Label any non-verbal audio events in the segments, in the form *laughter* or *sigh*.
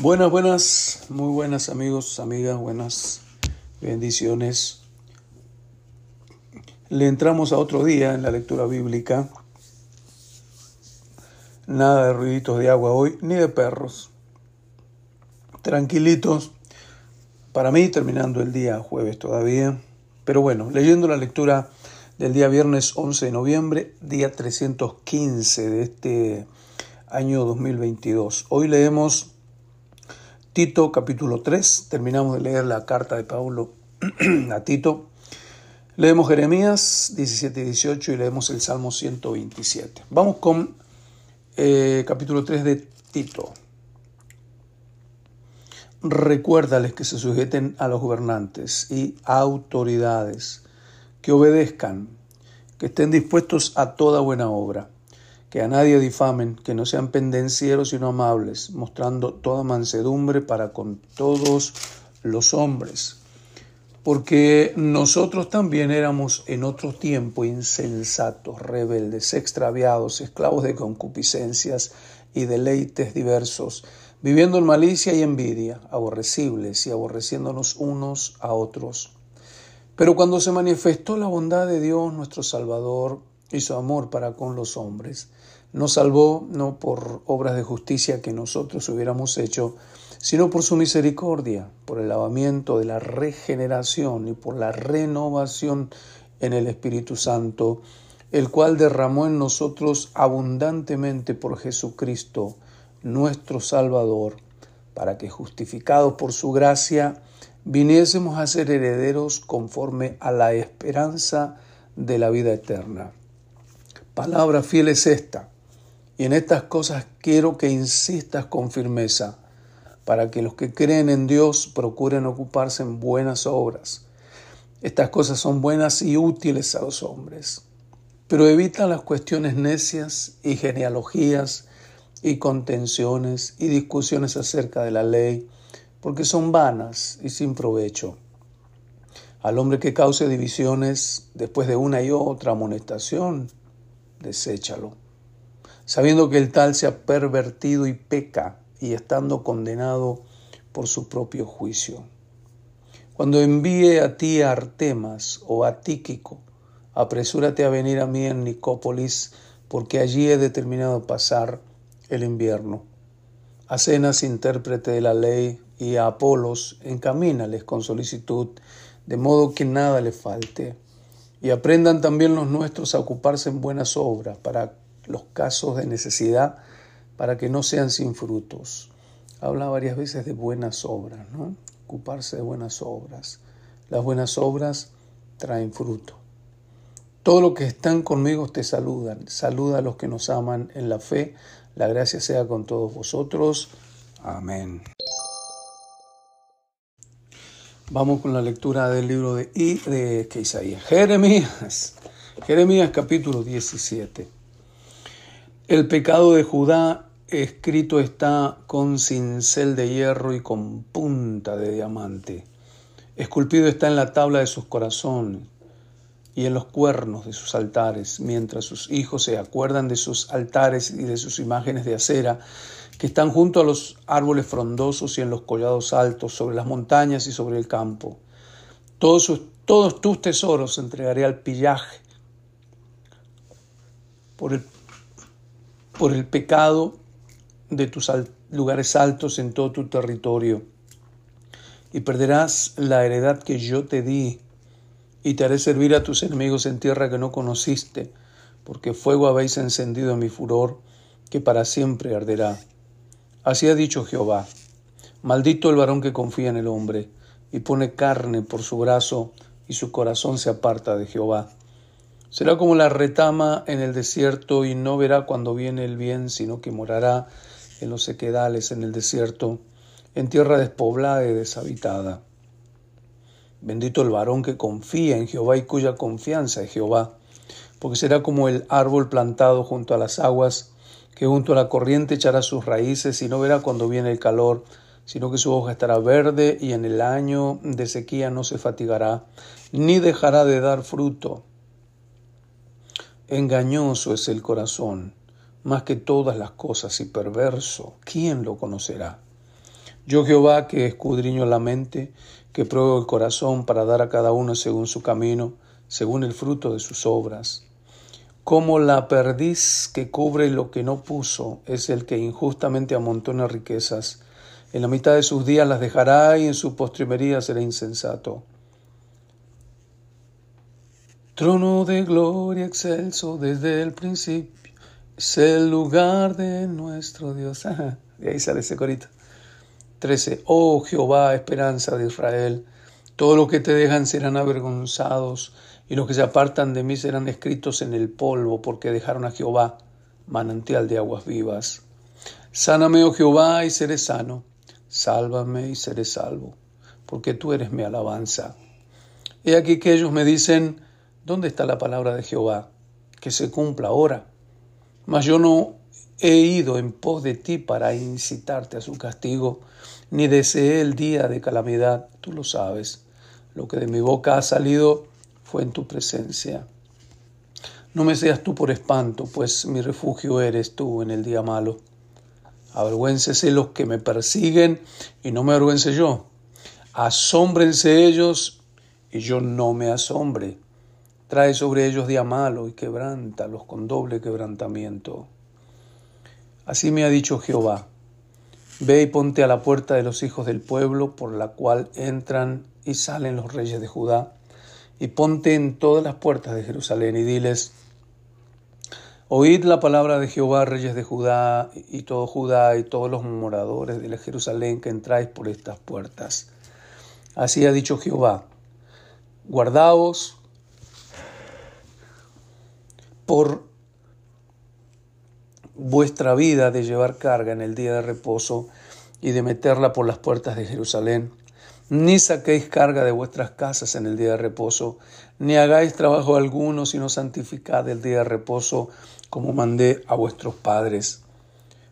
Buenas, buenas, muy buenas amigos, amigas, buenas bendiciones. Le entramos a otro día en la lectura bíblica. Nada de ruiditos de agua hoy, ni de perros. Tranquilitos, para mí terminando el día jueves todavía. Pero bueno, leyendo la lectura del día viernes 11 de noviembre, día 315 de este año 2022. Hoy leemos Tito capítulo 3, terminamos de leer la carta de Pablo *clears throat* a Tito. Leemos Jeremías 17 y 18 y leemos el Salmo 127. Vamos con eh, capítulo 3 de Tito. Recuérdales que se sujeten a los gobernantes y autoridades, que obedezcan, que estén dispuestos a toda buena obra que a nadie difamen, que no sean pendencieros sino amables, mostrando toda mansedumbre para con todos los hombres. Porque nosotros también éramos en otro tiempo insensatos, rebeldes, extraviados, esclavos de concupiscencias y deleites diversos, viviendo en malicia y envidia, aborrecibles y aborreciéndonos unos a otros. Pero cuando se manifestó la bondad de Dios nuestro Salvador, y su amor para con los hombres. Nos salvó no por obras de justicia que nosotros hubiéramos hecho, sino por su misericordia, por el lavamiento de la regeneración y por la renovación en el Espíritu Santo, el cual derramó en nosotros abundantemente por Jesucristo, nuestro Salvador, para que justificados por su gracia, viniésemos a ser herederos conforme a la esperanza de la vida eterna. Palabra fiel es esta. Y en estas cosas quiero que insistas con firmeza, para que los que creen en Dios procuren ocuparse en buenas obras. Estas cosas son buenas y útiles a los hombres, pero evita las cuestiones necias y genealogías y contenciones y discusiones acerca de la ley, porque son vanas y sin provecho. Al hombre que cause divisiones después de una y otra amonestación, deséchalo, sabiendo que el tal se ha pervertido y peca y estando condenado por su propio juicio. Cuando envíe a ti a Artemas o a Tíquico, apresúrate a venir a mí en Nicópolis, porque allí he determinado pasar el invierno. A Cenas, intérprete de la ley, y a Apolos, encamínales con solicitud, de modo que nada le falte y aprendan también los nuestros a ocuparse en buenas obras para los casos de necesidad, para que no sean sin frutos. Habla varias veces de buenas obras, ¿no? Ocuparse de buenas obras. Las buenas obras traen fruto. Todos los que están conmigo te saludan. Saluda a los que nos aman en la fe. La gracia sea con todos vosotros. Amén. Vamos con la lectura del libro de, I, de Isaías. Jeremías. Jeremías capítulo 17. El pecado de Judá escrito está con cincel de hierro y con punta de diamante. Esculpido está en la tabla de sus corazones y en los cuernos de sus altares, mientras sus hijos se acuerdan de sus altares y de sus imágenes de acera que están junto a los árboles frondosos y en los collados altos, sobre las montañas y sobre el campo. Todos, todos tus tesoros entregaré al pillaje por el, por el pecado de tus lugares altos en todo tu territorio. Y perderás la heredad que yo te di, y te haré servir a tus enemigos en tierra que no conociste, porque fuego habéis encendido en mi furor, que para siempre arderá. Así ha dicho Jehová, maldito el varón que confía en el hombre y pone carne por su brazo y su corazón se aparta de Jehová. Será como la retama en el desierto y no verá cuando viene el bien, sino que morará en los sequedales en el desierto, en tierra despoblada y deshabitada. Bendito el varón que confía en Jehová y cuya confianza es Jehová, porque será como el árbol plantado junto a las aguas, que junto a la corriente echará sus raíces y no verá cuando viene el calor, sino que su hoja estará verde y en el año de sequía no se fatigará, ni dejará de dar fruto. Engañoso es el corazón, más que todas las cosas, y perverso, ¿quién lo conocerá? Yo Jehová que escudriño la mente, que pruebo el corazón para dar a cada uno según su camino, según el fruto de sus obras. Como la perdiz que cubre lo que no puso es el que injustamente amontona riquezas. En la mitad de sus días las dejará y en su postrimería será insensato. Trono de gloria excelso desde el principio, es el lugar de nuestro Dios. de ahí sale ese corito. 13. Oh Jehová, esperanza de Israel, todos los que te dejan serán avergonzados y los que se apartan de mí serán escritos en el polvo, porque dejaron a Jehová, manantial de aguas vivas. Sáname, oh Jehová, y seré sano. Sálvame y seré salvo, porque tú eres mi alabanza. He aquí que ellos me dicen, ¿dónde está la palabra de Jehová? Que se cumpla ahora. Mas yo no he ido en pos de ti para incitarte a su castigo, ni deseé el día de calamidad, tú lo sabes. Lo que de mi boca ha salido fue en tu presencia. No me seas tú por espanto, pues mi refugio eres tú en el día malo. Avergüéncese los que me persiguen y no me avergüence yo. Asómbrense ellos y yo no me asombre. Trae sobre ellos día malo y quebrántalos con doble quebrantamiento. Así me ha dicho Jehová. Ve y ponte a la puerta de los hijos del pueblo por la cual entran y salen los reyes de Judá y ponte en todas las puertas de Jerusalén y diles, Oíd la palabra de Jehová, reyes de Judá, y todo Judá y todos los moradores de Jerusalén que entráis por estas puertas. Así ha dicho Jehová, guardaos por vuestra vida de llevar carga en el día de reposo y de meterla por las puertas de Jerusalén ni saquéis carga de vuestras casas en el día de reposo, ni hagáis trabajo alguno, sino santificad el día de reposo, como mandé a vuestros padres.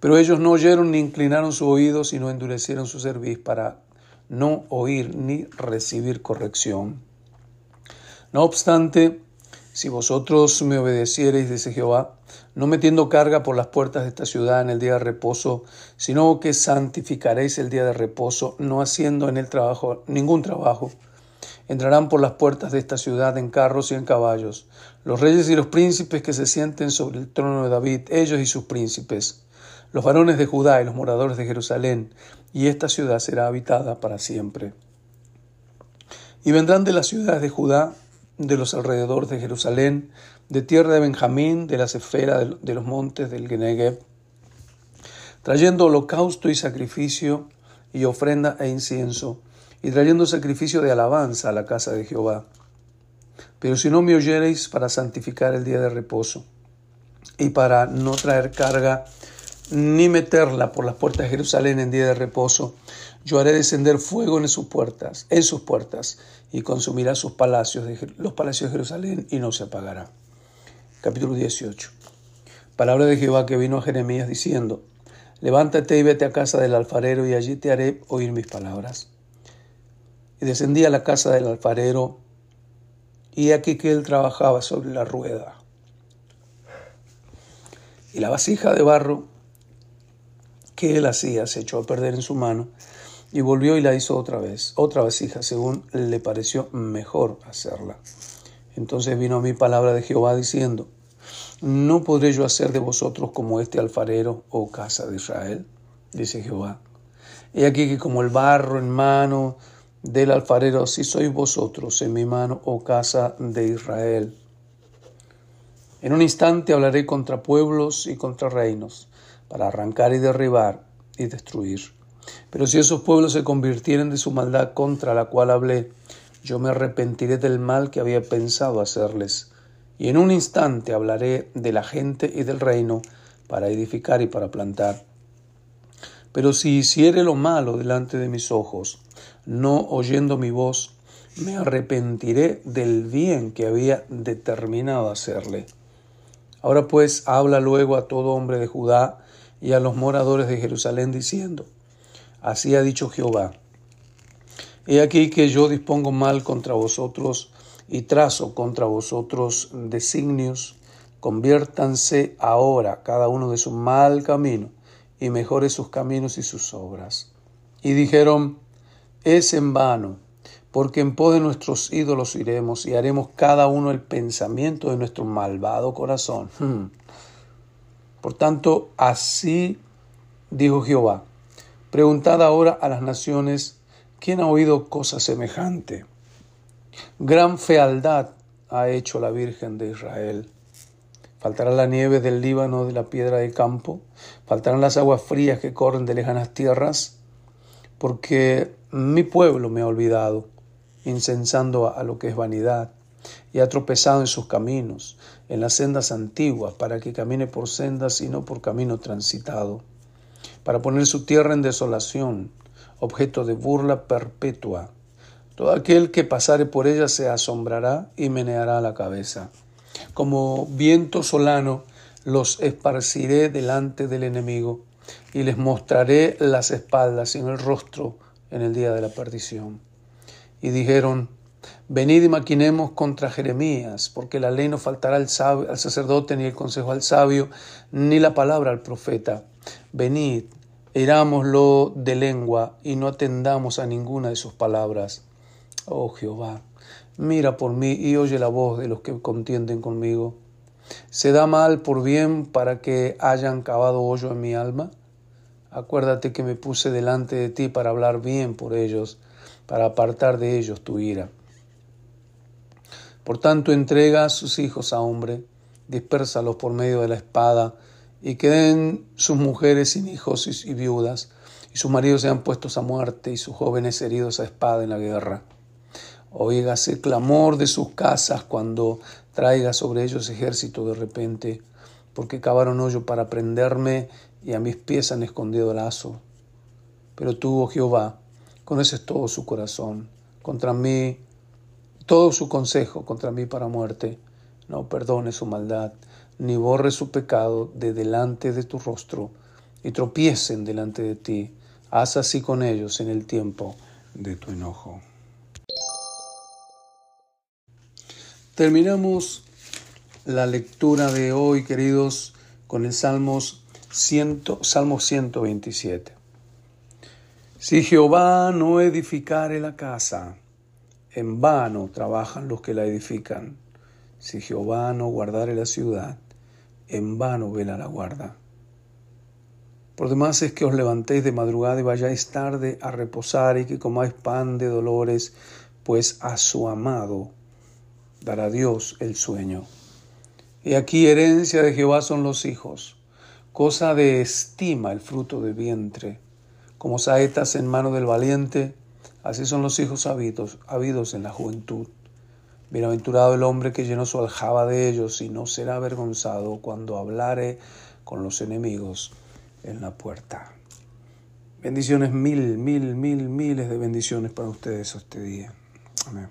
Pero ellos no oyeron ni inclinaron su oído, sino endurecieron su cerviz para no oír ni recibir corrección. No obstante, si vosotros me obedeciereis, dice Jehová, no metiendo carga por las puertas de esta ciudad en el día de reposo, sino que santificaréis el día de reposo, no haciendo en el trabajo ningún trabajo, entrarán por las puertas de esta ciudad en carros y en caballos, los reyes y los príncipes que se sienten sobre el trono de David, ellos y sus príncipes, los varones de Judá y los moradores de Jerusalén, y esta ciudad será habitada para siempre. Y vendrán de las ciudades de Judá de los alrededores de Jerusalén, de tierra de Benjamín, de las esferas de los montes del Genegev, trayendo holocausto y sacrificio y ofrenda e incienso, y trayendo sacrificio de alabanza a la casa de Jehová. Pero si no me oyereis para santificar el día de reposo, y para no traer carga, ni meterla por las puertas de Jerusalén en día de reposo, yo haré descender fuego en sus puertas, en sus puertas, y consumirá sus palacios, los palacios de Jerusalén, y no se apagará. Capítulo 18. Palabra de Jehová que vino a Jeremías diciendo, Levántate y vete a casa del alfarero, y allí te haré oír mis palabras. Y descendí a la casa del alfarero, y aquí que él trabajaba sobre la rueda. Y la vasija de barro que él hacía se echó a perder en su mano, y volvió y la hizo otra vez, otra vasija, según le pareció mejor hacerla. Entonces vino a mí palabra de Jehová diciendo, ¿no podré yo hacer de vosotros como este alfarero, oh casa de Israel? Dice Jehová. He aquí que como el barro en mano del alfarero, así sois vosotros en mi mano, oh casa de Israel. En un instante hablaré contra pueblos y contra reinos, para arrancar y derribar y destruir. Pero si esos pueblos se convirtieren de su maldad contra la cual hablé, yo me arrepentiré del mal que había pensado hacerles. Y en un instante hablaré de la gente y del reino para edificar y para plantar. Pero si hiciere lo malo delante de mis ojos, no oyendo mi voz, me arrepentiré del bien que había determinado hacerle. Ahora pues habla luego a todo hombre de Judá y a los moradores de Jerusalén diciendo, Así ha dicho Jehová. He aquí que yo dispongo mal contra vosotros y trazo contra vosotros designios. Conviértanse ahora cada uno de su mal camino y mejore sus caminos y sus obras. Y dijeron, es en vano, porque en pos de nuestros ídolos iremos y haremos cada uno el pensamiento de nuestro malvado corazón. Hmm. Por tanto, así dijo Jehová, preguntad ahora a las naciones, ¿quién ha oído cosa semejante? Gran fealdad ha hecho la Virgen de Israel. Faltará la nieve del Líbano, de la piedra del campo, faltarán las aguas frías que corren de lejanas tierras, porque mi pueblo me ha olvidado, incensando a lo que es vanidad, y ha tropezado en sus caminos, en las sendas antiguas, para que camine por sendas y no por camino transitado, para poner su tierra en desolación, objeto de burla perpetua. Todo aquel que pasare por ella se asombrará y meneará la cabeza. Como viento solano los esparciré delante del enemigo y les mostraré las espaldas y el rostro en el día de la perdición. Y dijeron, Venid y maquinemos contra Jeremías, porque la ley no faltará al, al sacerdote, ni el consejo al sabio, ni la palabra al profeta. Venid, irámoslo de lengua y no atendamos a ninguna de sus palabras. Oh Jehová, mira por mí y oye la voz de los que contienden conmigo. ¿Se da mal por bien para que hayan cavado hoyo en mi alma? Acuérdate que me puse delante de ti para hablar bien por ellos, para apartar de ellos tu ira. Por tanto, entrega a sus hijos a hombre, dispérsalos por medio de la espada, y queden sus mujeres sin hijos y viudas, y sus maridos sean puestos a muerte, y sus jóvenes heridos a espada en la guerra. Oígase clamor de sus casas cuando traiga sobre ellos ejército de repente, porque cavaron hoyo para prenderme y a mis pies han escondido lazo. Pero tú, oh Jehová, conoces todo su corazón, contra mí todo su consejo contra mí para muerte. No perdone su maldad, ni borre su pecado de delante de tu rostro, y tropiecen delante de ti. Haz así con ellos en el tiempo de tu enojo. Terminamos la lectura de hoy, queridos, con el Salmos Salmo 127. Si Jehová no edificare la casa, en vano trabajan los que la edifican. Si Jehová no guardare la ciudad, en vano vela la guarda. Por demás es que os levantéis de madrugada y vayáis tarde a reposar y que comáis pan de dolores, pues a su amado dará Dios el sueño. Y aquí herencia de Jehová son los hijos, cosa de estima el fruto de vientre, como saetas en mano del valiente, Así son los hijos habidos, habidos en la juventud. Bienaventurado el hombre que llenó su aljaba de ellos y no será avergonzado cuando hablare con los enemigos en la puerta. Bendiciones, mil, mil, mil, miles de bendiciones para ustedes este día. Amén.